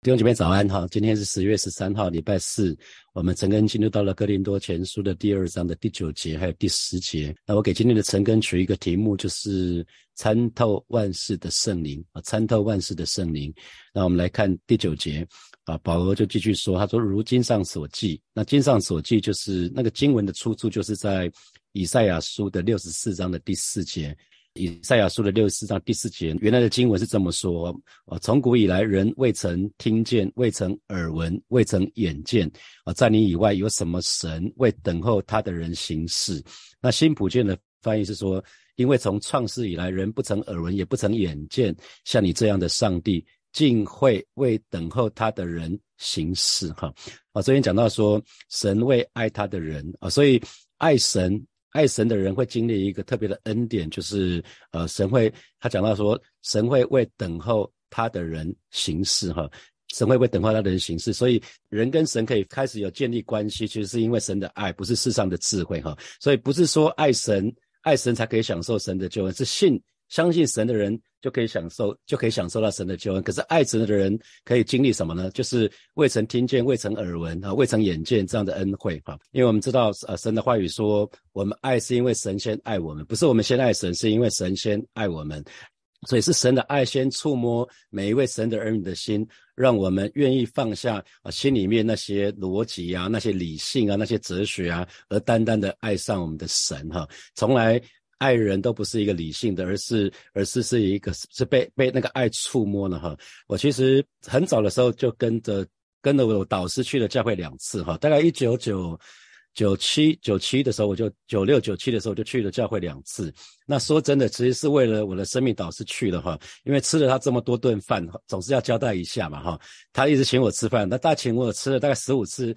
弟兄姐妹早安哈！今天是十月十三号，礼拜四。我们陈根进入到了哥林多前书的第二章的第九节，还有第十节。那我给今天的陈根取一个题目，就是参透万事的圣灵啊，参透万事的圣灵。那我们来看第九节啊，保罗就继续说，他说：“如经上所记，那经上所记就是那个经文的出处，就是在以赛亚书的六十四章的第四节。”以赛亚书的六十四章第四节，原来的经文是这么说：啊，从古以来，人未曾听见，未曾耳闻，未曾眼见。啊，在你以外有什么神为等候他的人行事？那新普卷的翻译是说：因为从创世以来，人不曾耳闻，也不曾眼见，像你这样的上帝，竟会为等候他的人行事。哈，啊，昨天讲到说，神为爱他的人啊，所以爱神。爱神的人会经历一个特别的恩典，就是呃，神会他讲到说，神会为等候他的人行事，哈，神会为等候他的人行事，所以人跟神可以开始有建立关系，其实是因为神的爱，不是世上的智慧，哈，所以不是说爱神爱神才可以享受神的救恩，是信。相信神的人就可以享受，就可以享受到神的救恩。可是爱神的人可以经历什么呢？就是未曾听见、未曾耳闻啊、未曾眼见这样的恩惠哈。因为我们知道，呃，神的话语说，我们爱是因为神先爱我们，不是我们先爱神，是因为神先爱我们。所以是神的爱先触摸每一位神的儿女的心，让我们愿意放下啊心里面那些逻辑啊、那些理性啊、那些哲学啊，而单单的爱上我们的神哈。从来。爱人都不是一个理性的，而是而是是一个是被被那个爱触摸了哈。我其实很早的时候就跟着跟着我导师去了教会两次哈，大概一九九九七九七的时候，我就九六九七的时候就去了教会两次。那说真的，其实是为了我的生命导师去的哈，因为吃了他这么多顿饭，总是要交代一下嘛哈。他一直请我吃饭，那大请我吃了大概十五次。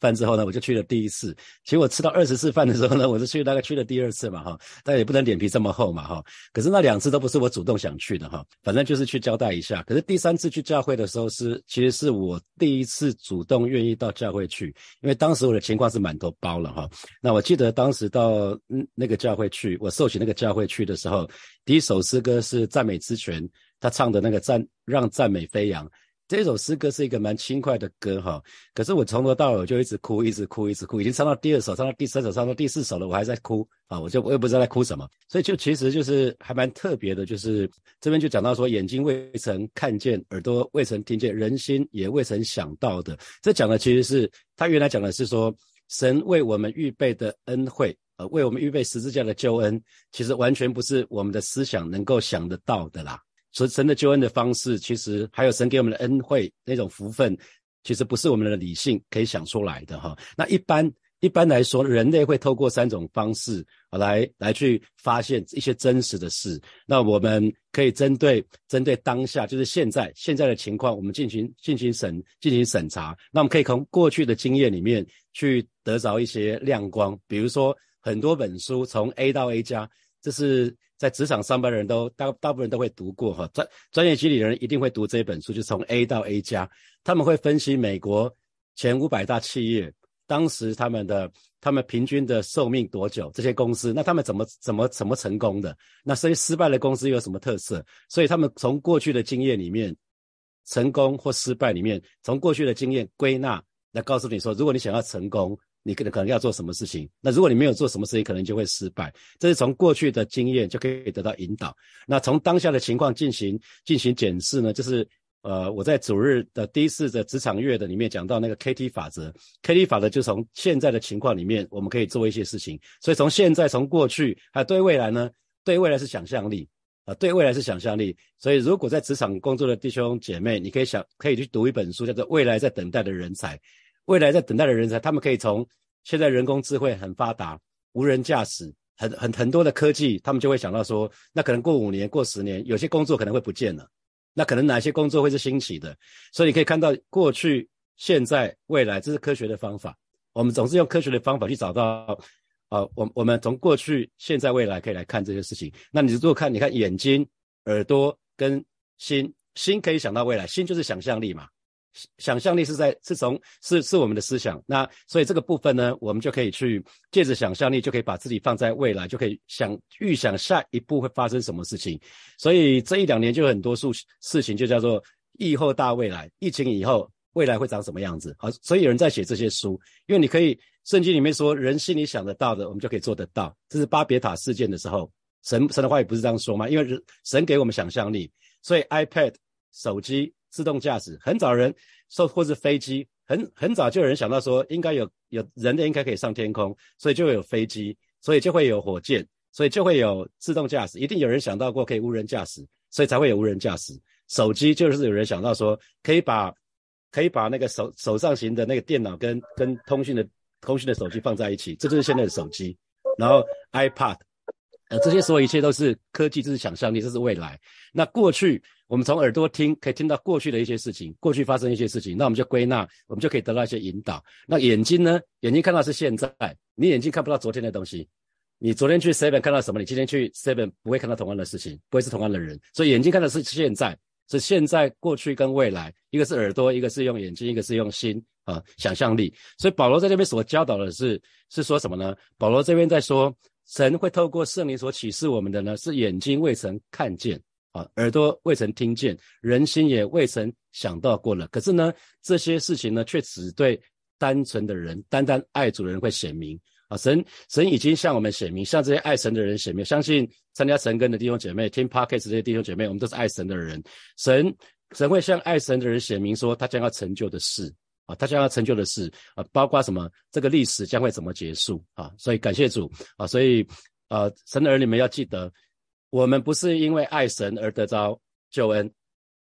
饭之后呢，我就去了第一次。其实我吃到二十次饭的时候呢，我是去大概去了第二次嘛，哈。但也不能脸皮这么厚嘛，哈。可是那两次都不是我主动想去的，哈。反正就是去交代一下。可是第三次去教会的时候是，其实是我第一次主动愿意到教会去，因为当时我的情况是满头包了，哈。那我记得当时到嗯那个教会去，我受洗那个教会去的时候，第一首诗歌是赞美之泉，他唱的那个赞让赞美飞扬。这首诗歌是一个蛮轻快的歌哈，可是我从头到尾就一直哭，一直哭，一直哭，已经唱到第二首，唱到第三首，唱到第四首了，我还在哭啊！我就我也不知道在哭什么，所以就其实就是还蛮特别的，就是这边就讲到说，眼睛未曾看见，耳朵未曾听见，人心也未曾想到的。这讲的其实是他原来讲的是说，神为我们预备的恩惠，呃，为我们预备十字架的救恩，其实完全不是我们的思想能够想得到的啦。神神的救恩的方式，其实还有神给我们的恩惠那种福分，其实不是我们的理性可以想出来的哈。那一般一般来说，人类会透过三种方式来来去发现一些真实的事。那我们可以针对针对当下，就是现在现在的情况，我们进行进行审进行审查。那我们可以从过去的经验里面去得着一些亮光。比如说很多本书从 A 到 A 加，这是。在职场上班的人都大大部分人都会读过哈，专专业经理人一定会读这本书，就从 A 到 A 加，他们会分析美国前五百大企业当时他们的他们平均的寿命多久，这些公司那他们怎么怎么怎么成功的，那所以失败的公司有什么特色，所以他们从过去的经验里面，成功或失败里面，从过去的经验归纳来告诉你说，如果你想要成功。你可能可能要做什么事情？那如果你没有做什么事情，可能就会失败。这是从过去的经验就可以得到引导。那从当下的情况进行进行检视呢？就是呃，我在主日的第一次的职场月的里面讲到那个 KT 法则，KT 法则就从现在的情况里面，我们可以做一些事情。所以从现在、从过去还有对未来呢？对未来是想象力啊，对未来是想象力。所以如果在职场工作的弟兄姐妹，你可以想可以去读一本书，叫做《未来在等待的人才》。未来在等待的人才，他们可以从现在人工智慧很发达，无人驾驶，很很很多的科技，他们就会想到说，那可能过五年、过十年，有些工作可能会不见了，那可能哪些工作会是兴起的？所以你可以看到过去、现在、未来，这是科学的方法。我们总是用科学的方法去找到，啊，我我们从过去、现在、未来可以来看这些事情。那你如果看，你看眼睛、耳朵跟心，心可以想到未来，心就是想象力嘛。想象力是在是从是是我们的思想，那所以这个部分呢，我们就可以去借着想象力，就可以把自己放在未来，就可以想预想下一步会发生什么事情。所以这一两年就很多事事情就叫做疫后大未来，疫情以后未来会长什么样子？好，所以有人在写这些书，因为你可以圣经里面说，人心里想得到的，我们就可以做得到。这是巴别塔事件的时候，神神的话语不是这样说吗？因为神给我们想象力，所以 iPad、手机、自动驾驶，很早人说，或是飞机，很很早就有人想到说，应该有有人类应该可以上天空，所以就会有飞机，所以就会有火箭，所以就会有自动驾驶，一定有人想到过可以无人驾驶，所以才会有无人驾驶。手机就是有人想到说，可以把可以把那个手手上型的那个电脑跟跟通讯的通讯的手机放在一起，这就是现在的手机。然后 iPad，呃，这些所有一切都是科技，这是想象力，这是未来。那过去我们从耳朵听，可以听到过去的一些事情，过去发生一些事情，那我们就归纳，我们就可以得到一些引导。那眼睛呢？眼睛看到是现在，你眼睛看不到昨天的东西。你昨天去 Seven 看到什么？你今天去 Seven 不会看到同样的事情，不会是同样的人。所以眼睛看的是现在。是现在、过去跟未来，一个是耳朵，一个是用眼睛，一个是用心啊，想象力。所以保罗在这边所教导的是，是说什么呢？保罗这边在说，神会透过圣灵所启示我们的呢，是眼睛未曾看见啊，耳朵未曾听见，人心也未曾想到过了。可是呢，这些事情呢，却只对单纯的人、单单爱主的人会显明。啊，神神已经向我们显明，向这些爱神的人显明。相信参加神根的弟兄姐妹，听 Podcast 这些弟兄姐妹，我们都是爱神的人。神神会向爱神的人显明，说他将要成就的事啊，他将要成就的事啊，包括什么？这个历史将会怎么结束啊？所以感谢主啊！所以啊，神的儿女们要记得，我们不是因为爱神而得着救恩，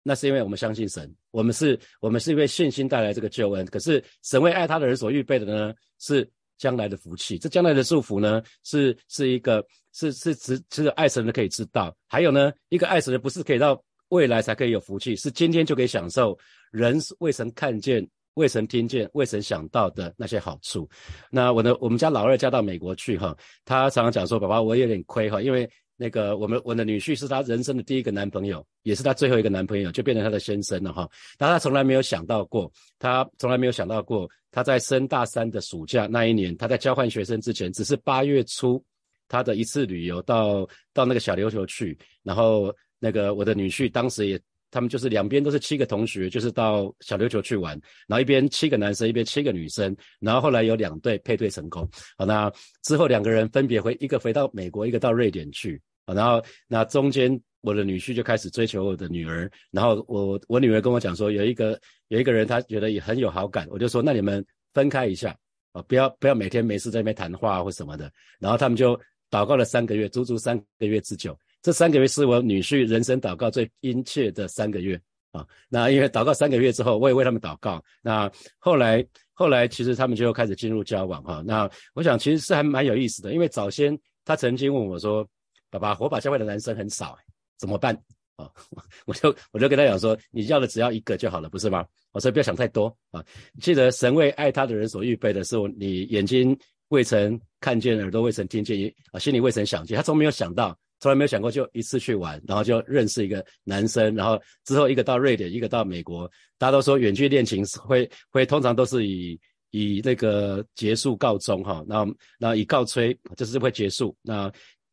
那是因为我们相信神。我们是，我们是因为信心带来这个救恩。可是神为爱他的人所预备的呢，是。将来的福气，这将来的祝福呢，是是一个是是只只有爱神的可以知道。还有呢，一个爱神的不是可以到未来才可以有福气，是今天就可以享受人未曾看见、未曾听见、未曾想到的那些好处。那我的我们家老二嫁到美国去哈，他常常讲说：“爸爸，我有点亏哈，因为。”那个，我们我的女婿是他人生的第一个男朋友，也是他最后一个男朋友，就变成他的先生了哈。但他从来没有想到过，他从来没有想到过，他在升大三的暑假那一年，他在交换学生之前，只是八月初他的一次旅游到到那个小琉球去，然后那个我的女婿当时也，他们就是两边都是七个同学，就是到小琉球去玩，然后一边七个男生，一边七个女生，然后后来有两对配对成功，好，那之后两个人分别回一个回到美国，一个到瑞典去。然后那中间我的女婿就开始追求我的女儿，然后我我女儿跟我讲说有一个有一个人他觉得也很有好感，我就说那你们分开一下啊，不要不要每天没事在那边谈话或什么的。然后他们就祷告了三个月，足足三个月之久。这三个月是我女婿人生祷告最殷切的三个月啊。那因为祷告三个月之后，我也为他们祷告。那后来后来其实他们就开始进入交往哈。那我想其实是还蛮有意思的，因为早先他曾经问我说。爸爸，火把教会的男生很少，怎么办？啊，我就我就跟他讲说，你要的只要一个就好了，不是吗？我说不要想太多啊，记得神为爱他的人所预备的是你眼睛未曾看见，耳朵未曾听见，啊，心里未曾想见。他从没有想到，从来没有想过，就一次去玩，然后就认识一个男生，然后之后一个到瑞典，一个到美国。大家都说远距恋情会会通常都是以以那个结束告终哈，那那以告吹就是会结束那。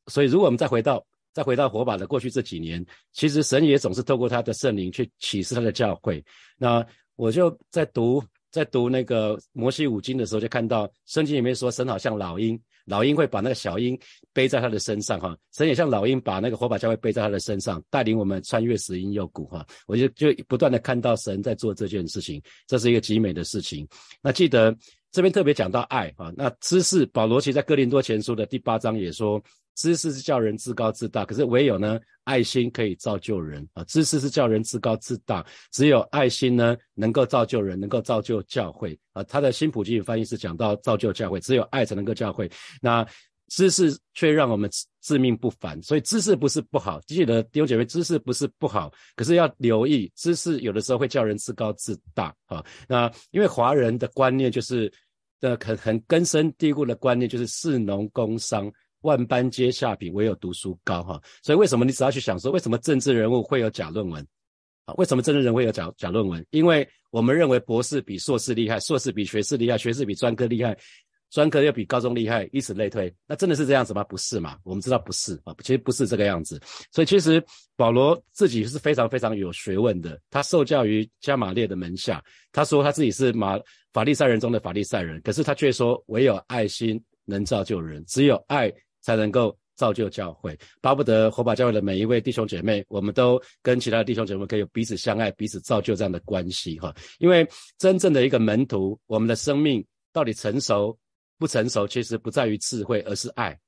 所以，如果我们再回到再回到火把的过去这几年，其实神也总是透过他的圣灵去启示他的教会。那我就在读在读那个摩西五经的时候，就看到圣经里面说，神好像老鹰，老鹰会把那个小鹰背在他的身上，哈，神也像老鹰把那个火把教会背在他的身上，带领我们穿越死荫幽谷，哈。我就就不断的看到神在做这件事情，这是一个极美的事情。那记得这边特别讲到爱，哈，那知识保罗其在哥林多前书的第八章也说。知识是叫人自高自大，可是唯有呢，爱心可以造就人啊。知识是叫人自高自大，只有爱心呢，能够造就人，能够造就教会啊。他的新普济翻译是讲到造就教会，只有爱才能够教会。那知识却让我们自命不凡，所以知识不是不好。记得弟兄姐妹，知识不是不好，可是要留意，知识有的时候会叫人自高自大啊。那因为华人的观念就是，的很很根深蒂固的观念就是士农工商。万般皆下品，唯有读书高哈。所以为什么你只要去想说，为什么政治人物会有假论文啊？为什么政治人会有假假论文？因为我们认为博士比硕士厉害，硕士比学士厉害，学士比专科厉害，专科又比高中厉害，以此类推。那真的是这样子吗？不是嘛？我们知道不是啊，其实不是这个样子。所以其实保罗自己是非常非常有学问的，他受教于加马列的门下。他说他自己是马法利赛人中的法利赛人，可是他却说唯有爱心能造就人，只有爱才能够。造就教会，巴不得火把教会的每一位弟兄姐妹，我们都跟其他的弟兄姐妹可以彼此相爱、彼此造就这样的关系哈。因为真正的一个门徒，我们的生命到底成熟不成熟，其实不在于智慧，而是爱。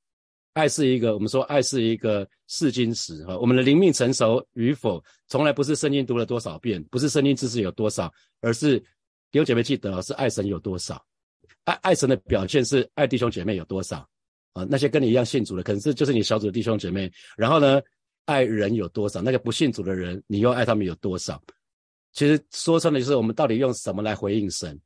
爱是一个，我们说爱是一个试金石哈。我们的灵命成熟与否，从来不是圣经读了多少遍，不是圣经知识有多少，而是弟兄姐妹记得是爱神有多少。爱爱神的表现是爱弟兄姐妹有多少。啊，那些跟你一样信主的，可能是就是你小组的弟兄姐妹。然后呢，爱人有多少？那个不信主的人，你又爱他们有多少？其实说穿了，就是我们到底用什么来回应神？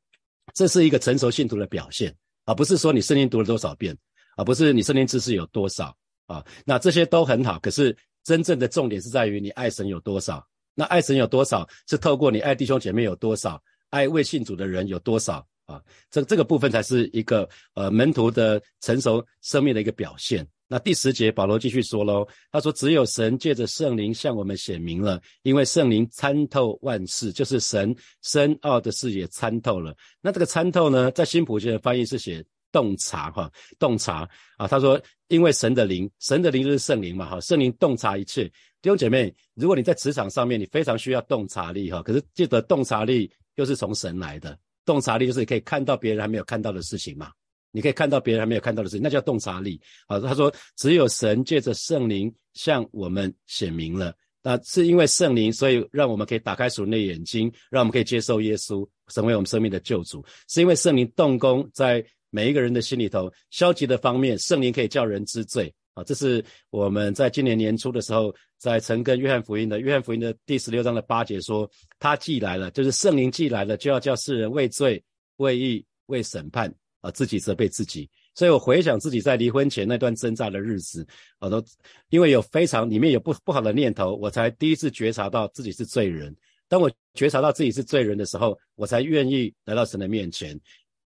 这是一个成熟信徒的表现，而不是说你圣经读了多少遍，而不是你圣经知识有多少啊。那这些都很好，可是真正的重点是在于你爱神有多少。那爱神有多少，是透过你爱弟兄姐妹有多少，爱未信主的人有多少。啊，这这个部分才是一个呃门徒的成熟生命的一个表现。那第十节保罗继续说喽，他说只有神借着圣灵向我们显明了，因为圣灵参透万事，就是神深奥的事也参透了。那这个参透呢，在新普世的翻译是写洞察哈，洞察啊。他说因为神的灵，神的灵就是圣灵嘛哈，圣灵洞察一切。弟兄姐妹，如果你在职场上面，你非常需要洞察力哈，可是记得洞察力又是从神来的。洞察力就是你可以看到别人还没有看到的事情嘛？你可以看到别人还没有看到的事情，那叫洞察力。啊，他说只有神借着圣灵向我们显明了，那是因为圣灵，所以让我们可以打开属灵的眼睛，让我们可以接受耶稣成为我们生命的救主。是因为圣灵动工在每一个人的心里头，消极的方面，圣灵可以叫人知罪。啊，这是我们在今年年初的时候，在陈根约翰福音的约翰福音的第十六章的八节说，他既来了，就是圣灵既来了，就要叫世人为罪、为义、为审判，啊，自己责备自己。所以我回想自己在离婚前那段挣扎的日子，我都因为有非常里面有不不好的念头，我才第一次觉察到自己是罪人。当我觉察到自己是罪人的时候，我才愿意来到神的面前，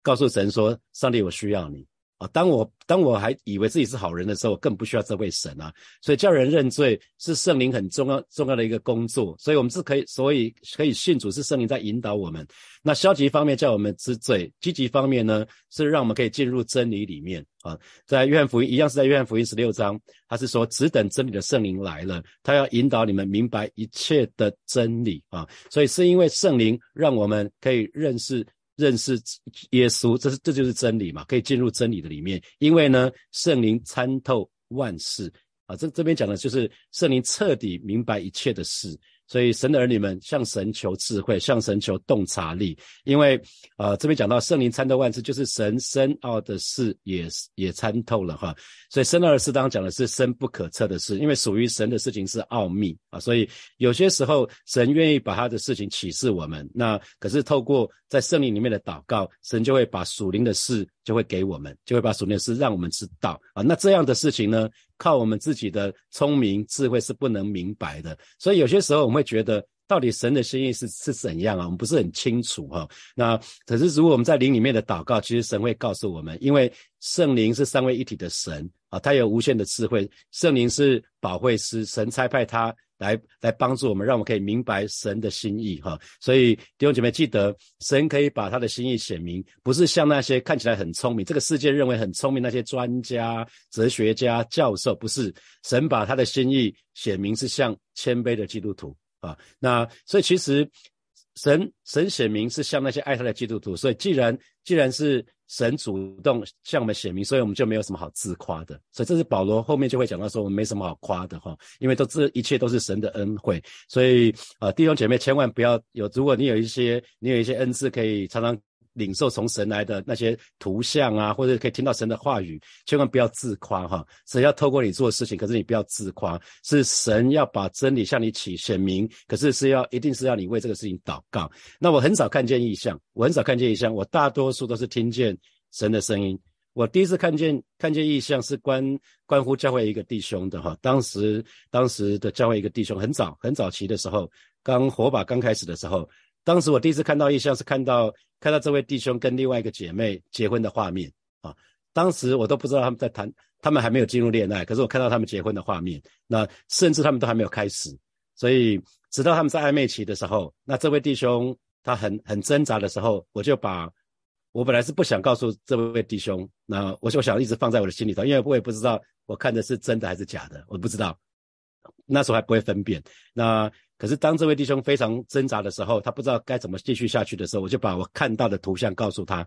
告诉神说：上帝，我需要你。啊，当我当我还以为自己是好人的时候，我更不需要这位神啊。所以叫人认罪是圣灵很重要重要的一个工作。所以我们是可以，所以可以信主是圣灵在引导我们。那消极方面叫我们知罪，积极方面呢是让我们可以进入真理里面啊。在约翰福音一样是在约翰福音十六章，他是说只等真理的圣灵来了，他要引导你们明白一切的真理啊。所以是因为圣灵让我们可以认识。认识耶稣，这是这就是真理嘛？可以进入真理的里面，因为呢，圣灵参透万事啊。这这边讲的就是圣灵彻底明白一切的事。所以神的儿女们向神求智慧，向神求洞察力，因为呃这边讲到圣灵参透万事，就是神深奥的事也也参透了哈。所以深奥的事当讲的是深不可测的事，因为属于神的事情是奥秘啊。所以有些时候神愿意把他的事情启示我们，那可是透过在圣灵里面的祷告，神就会把属灵的事就会给我们，就会把属灵的事让我们知道啊。那这样的事情呢？靠我们自己的聪明智慧是不能明白的，所以有些时候我们会觉得，到底神的心意是是怎样啊？我们不是很清楚哈。那可是如果我们在灵里面的祷告，其实神会告诉我们，因为圣灵是三位一体的神啊，他有无限的智慧，圣灵是保惠师，神差派他。来来帮助我们，让我们可以明白神的心意哈。所以弟兄姐妹记得，神可以把他的心意显明，不是像那些看起来很聪明，这个世界认为很聪明那些专家、哲学家、教授，不是神把他的心意显明，是像谦卑的基督徒啊。那所以其实神神显明是像那些爱他的基督徒。所以既然既然是。神主动向我们显明，所以我们就没有什么好自夸的。所以这是保罗后面就会讲到说，我们没什么好夸的哈，因为都这一切都是神的恩惠。所以啊，弟兄姐妹千万不要有，如果你有一些你有一些恩赐，可以常常领受从神来的那些图像啊，或者可以听到神的话语，千万不要自夸哈。神要透过你做事情，可是你不要自夸，是神要把真理向你起显明，可是是要一定是要你为这个事情祷告。那我很少看见异象，我很少看见异象，我大多数都是听见。神的声音，我第一次看见看见异象是关关乎教会一个弟兄的哈，当时当时的教会一个弟兄很早很早期的时候，刚火把刚开始的时候，当时我第一次看到异象是看到看到这位弟兄跟另外一个姐妹结婚的画面啊。当时我都不知道他们在谈，他们还没有进入恋爱，可是我看到他们结婚的画面，那甚至他们都还没有开始，所以直到他们在暧昧期的时候，那这位弟兄他很很挣扎的时候，我就把我本来是不想告诉这位弟兄，那我就想一直放在我的心里头，因为我也不知道我看的是真的还是假的，我不知道，那时候还不会分辨。那可是当这位弟兄非常挣扎的时候，他不知道该怎么继续下去的时候，我就把我看到的图像告诉他。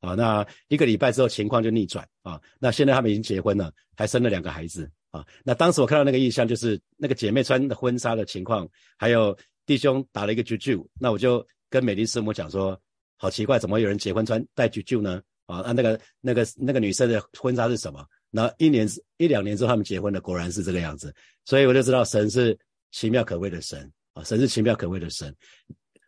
啊，那一个礼拜之后情况就逆转啊。那现在他们已经结婚了，还生了两个孩子啊。那当时我看到那个意象，就是那个姐妹穿的婚纱的情况，还有弟兄打了一个啾啾。那我就跟美丽师母讲说，好奇怪，怎么有人结婚穿戴啾啾呢？啊，那那个那个那个女生的婚纱是什么？那一年一两年之后他们结婚了，果然是这个样子。所以我就知道神是奇妙可畏的神啊，神是奇妙可畏的神。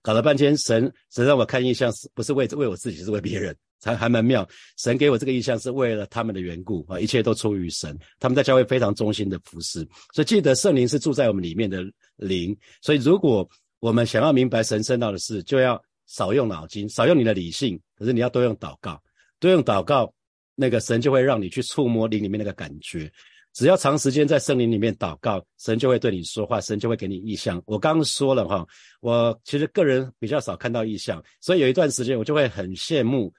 搞了半天，神神让我看印象，是不是为为我自己，是为别人。还还蛮妙，神给我这个印象是为了他们的缘故啊，一切都出于神。他们在教会非常忠心的服侍，所以记得圣灵是住在我们里面的灵。所以如果我们想要明白神圣道的事，就要少用脑筋，少用你的理性，可是你要多用祷告，多用祷告，那个神就会让你去触摸灵里面那个感觉。只要长时间在森林里面祷告，神就会对你说话，神就会给你意向。我刚刚说了哈，我其实个人比较少看到意向，所以有一段时间我就会很羡慕。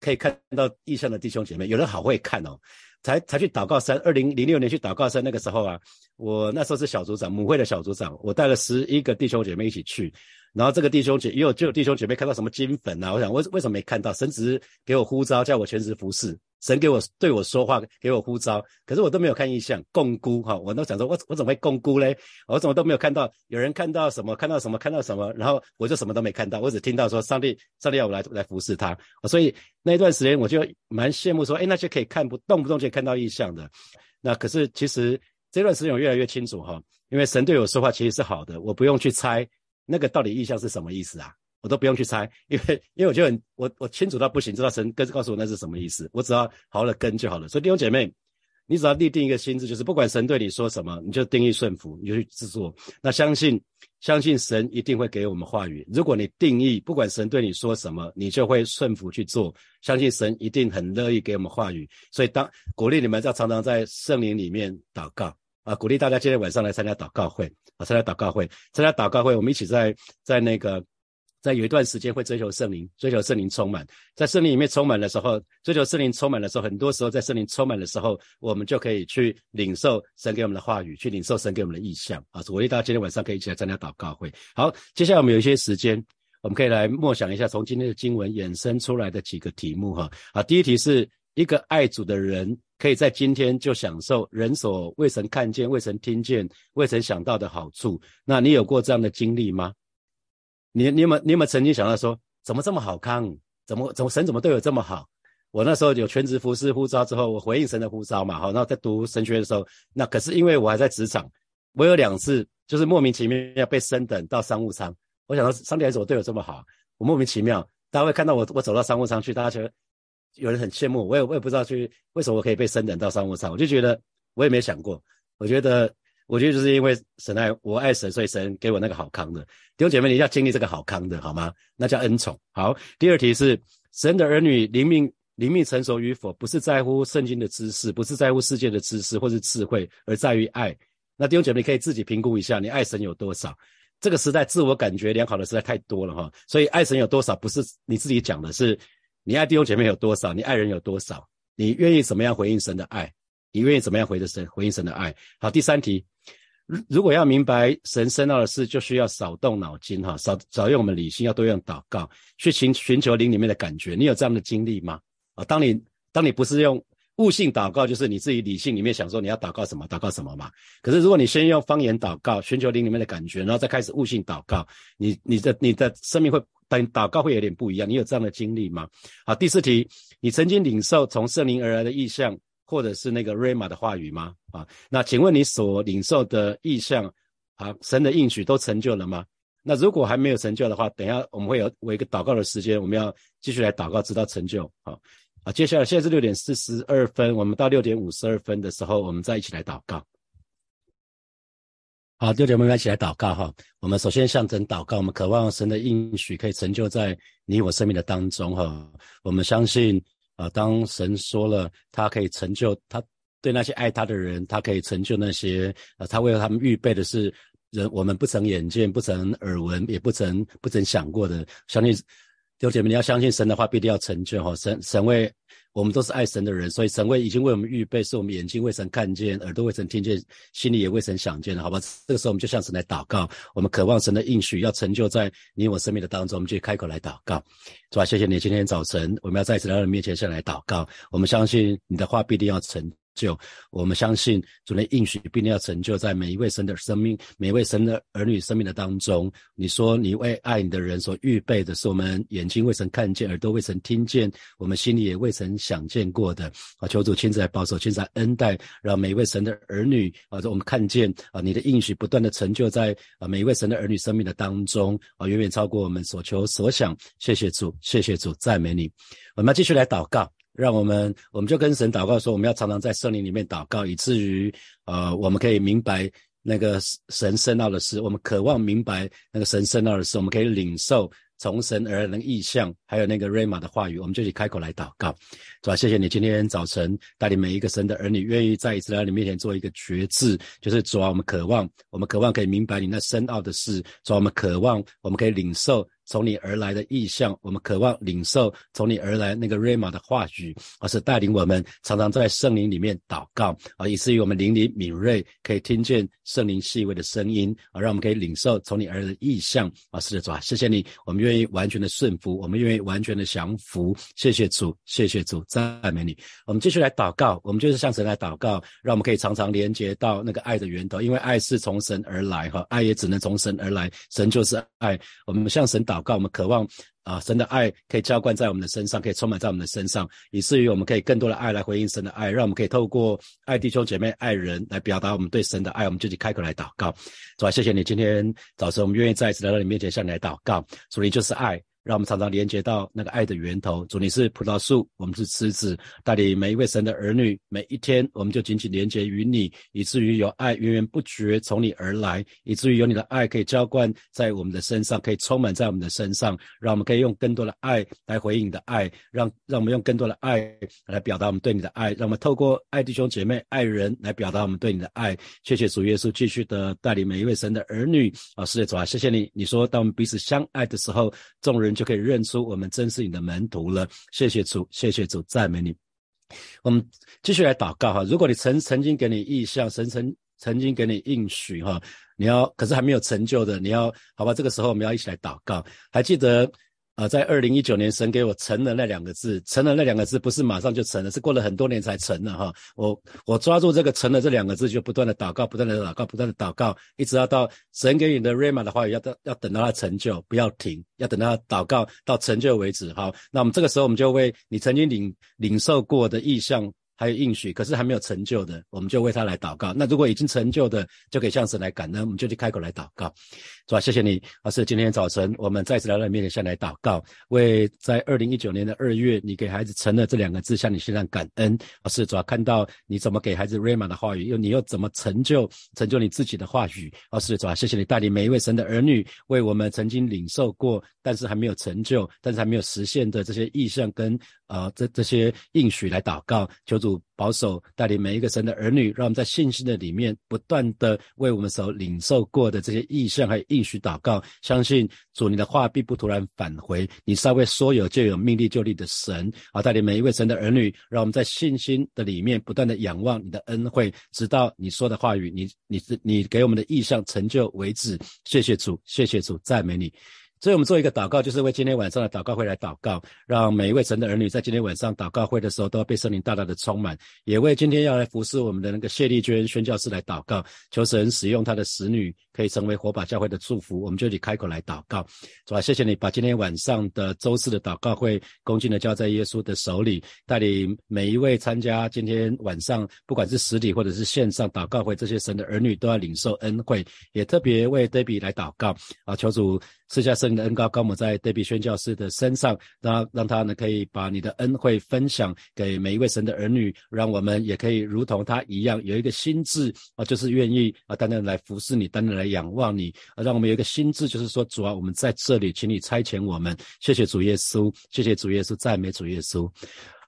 可以看到异象的弟兄姐妹，有人好会看哦，才才去祷告山。二零零六年去祷告山那个时候啊，我那时候是小组长，母会的小组长，我带了十一个弟兄姐妹一起去。然后这个弟兄姐也有就有弟兄姐妹看到什么金粉啊，我想为为什么没看到？神只是给我呼召，叫我全职服侍。神给我对我说话，给我呼召，可是我都没有看异象，共估哈，我都想说，我我怎么会共估嘞？我怎么都没有看到有人看到什么，看到什么，看到什么，然后我就什么都没看到，我只听到说上帝，上帝要我来来服侍他，所以那一段时间我就蛮羡慕说，哎，那些可以看不动不动就看到异象的，那可是其实这段时间我越来越清楚哈，因为神对我说话其实是好的，我不用去猜那个到底意象是什么意思啊。我都不用去猜，因为因为我就很我我清楚到不行，知道神跟告诉我那是什么意思，我只要好了跟就好了。所以弟兄姐妹，你只要立定一个心智，就是不管神对你说什么，你就定义顺服，你就去制作。那相信相信神一定会给我们话语。如果你定义不管神对你说什么，你就会顺服去做，相信神一定很乐意给我们话语。所以当鼓励你们要常常在圣灵里面祷告啊，鼓励大家今天晚上来参加祷告会啊，参加祷告会，参加祷告会，我们一起在在那个。在有一段时间会追求圣灵，追求圣灵充满，在圣灵里面充满的时候，追求圣灵充满的时候，很多时候在圣灵充满的时候，我们就可以去领受神给我们的话语，去领受神给我们的意象啊！鼓励大家今天晚上可以一起来参加祷告会。好，接下来我们有一些时间，我们可以来默想一下从今天的经文衍生出来的几个题目哈。啊，第一题是一个爱主的人可以在今天就享受人所未曾看见、未曾听见、未曾想到的好处。那你有过这样的经历吗？你你有没有你有没有曾经想到说，怎么这么好康？怎么怎么神怎么对我这么好？我那时候有全职服侍呼召之后，我回应神的呼召嘛，好，那在读神学的时候，那可是因为我还在职场，我有两次就是莫名其妙要被升等到商务舱。我想到上帝还是我对我这么好，我莫名其妙，大家会看到我我走到商务舱去，大家觉得有人很羡慕，我也我也不知道去为什么我可以被升等到商务舱，我就觉得我也没想过，我觉得。我觉得就是因为神爱我爱神，所以神给我那个好康的弟兄姐妹，你要经历这个好康的好吗？那叫恩宠。好，第二题是神的儿女灵命灵命成熟与否，不是在乎圣经的知识，不是在乎世界的知识或是智慧，而在于爱。那弟兄姐妹可以自己评估一下，你爱神有多少？这个时代自我感觉良好的实在太多了哈，所以爱神有多少，不是你自己讲的，是你爱弟兄姐妹有多少，你爱人有多少，你愿意怎么样回应神的爱？你愿意怎么样回的神回应神的爱？好，第三题。如果要明白神深奥的事，就需要少动脑筋哈，少少用我们理性，要多用祷告去寻寻求灵里面的感觉。你有这样的经历吗？啊，当你当你不是用悟性祷告，就是你自己理性里面想说你要祷告什么，祷告什么嘛。可是如果你先用方言祷告，寻求灵里面的感觉，然后再开始悟性祷告，你你的你的生命会等祷告会有点不一样。你有这样的经历吗？好，第四题，你曾经领受从圣灵而来的意象。或者是那个瑞玛的话语吗？啊，那请问你所领受的意象，啊，神的应许都成就了吗？那如果还没有成就的话，等下我们会有我一个祷告的时间，我们要继续来祷告，直到成就。好，啊，接下来现在是六点四十二分，我们到六点五十二分的时候，我们再一起来祷告。好，六点我们一起来祷告哈。我们首先向神祷告，我们渴望神的应许可以成就在你我生命的当中哈。我们相信。啊，当神说了，他可以成就他对那些爱他的人，他可以成就那些啊，他为了他们预备的是人我们不曾眼见、不曾耳闻、也不曾不曾想过的。相信弟兄姐妹，你要相信神的话，必定要成就哈。神神为我们都是爱神的人，所以神为已经为我们预备，是我们眼睛未曾看见，耳朵未曾听见，心里也未曾想见的，好吧？这个时候我们就向神来祷告，我们渴望神的应许要成就在你我生命的当中，我们就开口来祷告，是吧？谢谢你，今天早晨我们要再次来到你面前先来祷告，我们相信你的话必定要成。就我们相信主的应许必定要成就在每一位神的生命、每一位神的儿女生命的当中。你说你为爱你的人所预备的是我们眼睛未曾看见、耳朵未曾听见、我们心里也未曾想见过的啊！求主亲自来保守、亲自来恩待，让每一位神的儿女啊，我们看见啊，你的应许不断的成就在啊每一位神的儿女生命的当中啊，远远超过我们所求所想。谢谢主，谢谢主，赞美你。我们继续来祷告。让我们，我们就跟神祷告说，我们要常常在圣灵里面祷告，以至于，呃，我们可以明白那个神圣奥的事，我们渴望明白那个神圣奥的事，我们可以领受从神而来的意象，还有那个瑞玛的话语，我们就去开口来祷告，是吧？谢谢你今天早晨带领每一个神的儿女，愿意再一次来到你面前做一个决志，就是主啊，我们渴望，我们渴望可以明白你那深奥的事，主啊，我们渴望，我们可以领受。从你而来的意象，我们渴望领受从你而来那个瑞玛的话语，而是带领我们常常在圣灵里面祷告啊，以至于我们灵里敏锐，可以听见圣灵细微的声音啊，让我们可以领受从你而来的意象啊。是的，主啊，谢谢你，我们愿意完全的顺服，我们愿意完全的降服。谢谢主，谢谢主，赞美你。我们继续来祷告，我们就是向神来祷告，让我们可以常常连接到那个爱的源头，因为爱是从神而来哈，爱也只能从神而来，神就是爱。我们向神祷。祷告，我们渴望啊，神的爱可以浇灌在我们的身上，可以充满在我们的身上，以至于我们可以更多的爱来回应神的爱，让我们可以透过爱弟兄姐妹、爱人来表达我们对神的爱。我们就去开口来祷告，主啊，谢谢你今天早晨，我们愿意再一次来到你面前向你来祷告，主你就是爱。让我们常常连接到那个爱的源头。主，你是葡萄树，我们是枝子，带领每一位神的儿女。每一天，我们就紧紧连接于你，以至于有爱源源不绝从你而来，以至于有你的爱可以浇灌在我们的身上，可以充满在我们的身上。让我们可以用更多的爱来回应你的爱，让让我们用更多的爱来表达我们对你的爱。让我们透过爱弟兄姐妹、爱人来表达我们对你的爱。谢谢主耶稣，继续的带领每一位神的儿女。啊，世界，主啊，谢谢你。你说，当我们彼此相爱的时候，众人。就可以认出我们真是你的门徒了。谢谢主，谢谢主，赞美你。我们继续来祷告哈。如果你曾曾经给你意向，曾曾曾经给你应许哈，你要可是还没有成就的，你要好吧？这个时候我们要一起来祷告。还记得？啊，在二零一九年，神给我成了那两个字，成了那两个字不是马上就成了，是过了很多年才成了哈。我我抓住这个成了这两个字，就不断的祷告，不断的祷告，不断的祷告，一直要到神给你的瑞玛的话语，要到要等到它成就，不要停，要等到祷告到成就为止。好，那我们这个时候我们就为你曾经领领受过的意向。还有应许，可是还没有成就的，我们就为他来祷告。那如果已经成就的，就可以向神来感恩，我们就去开口来祷告，是吧？谢谢你，老师。今天早晨我们再次来到你面前，向来祷告，为在二零一九年的二月，你给孩子成了这两个字，向你献上感恩。老师，主要看到你怎么给孩子 Rama 的话语，又你又怎么成就成就你自己的话语。老师，主要谢谢你带领每一位神的儿女，为我们曾经领受过，但是还没有成就，但是还没有实现的这些意向跟啊这这些应许来祷告，求主。保守带领每一个神的儿女，让我们在信心的里面不断的为我们所领受过的这些意象还有应许祷告，相信主你的话必不突然返回，你稍微说有就有，命立就立的神啊，带领每一位神的儿女，让我们在信心的里面不断的仰望你的恩惠，直到你说的话语，你你你给我们的意象成就为止。谢谢主，谢谢主，赞美你。所以我们做一个祷告，就是为今天晚上的祷告会来祷告，让每一位神的儿女在今天晚上祷告会的时候都要被圣灵大大的充满，也为今天要来服侍我们的那个谢丽娟宣教师来祷告，求神使用他的使女可以成为火把教会的祝福。我们就以开口来祷告，主啊，谢谢你把今天晚上的周四的祷告会恭敬的交在耶稣的手里，带领每一位参加今天晚上不管是实体或者是线上祷告会这些神的儿女都要领受恩惠，也特别为 Debbie 来祷告啊，求主赐下圣。恩高高抹在德比宣教师的身上，让让他呢可以把你的恩惠分享给每一位神的儿女，让我们也可以如同他一样有一个心智啊，就是愿意啊，单单来服侍你，单单来仰望你啊，让我们有一个心智，就是说主啊，我们在这里，请你差遣我们。谢谢主耶稣，谢谢主耶稣，赞美主耶稣。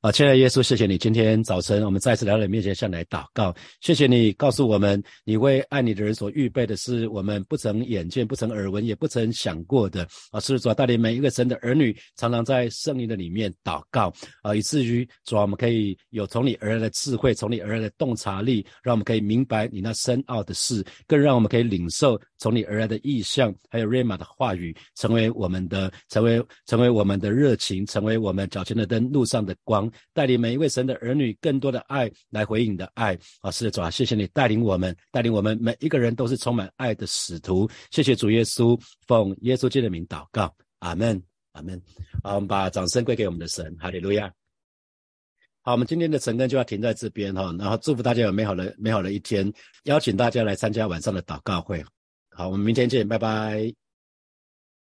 啊，亲爱的耶稣，谢谢你今天早晨我们再次来到你面前向你来祷告。谢谢你告诉我们，你为爱你的人所预备的是我们不曾眼见、不曾耳闻、也不曾想过的。啊，是主带领每一个神的儿女，常常在圣灵的里面祷告啊，以至于主啊，我们可以有从你而来的智慧，从你而来的洞察力，让我们可以明白你那深奥的事，更让我们可以领受从你而来的意象，还有瑞玛的话语，成为我们的，成为成为我们的热情，成为我们脚前的灯，路上的光。带领每一位神的儿女更多的爱来回应你的爱啊！是的，主啊，谢谢你带领我们，带领我们每一个人都是充满爱的使徒。谢谢主耶稣，奉耶稣基督的名祷告，阿门，阿门。好，我们把掌声归给我们的神，哈利路亚。好，我们今天的晨更就要停在这边哈，然后祝福大家有美好的美好的一天，邀请大家来参加晚上的祷告会。好，我们明天见，拜拜。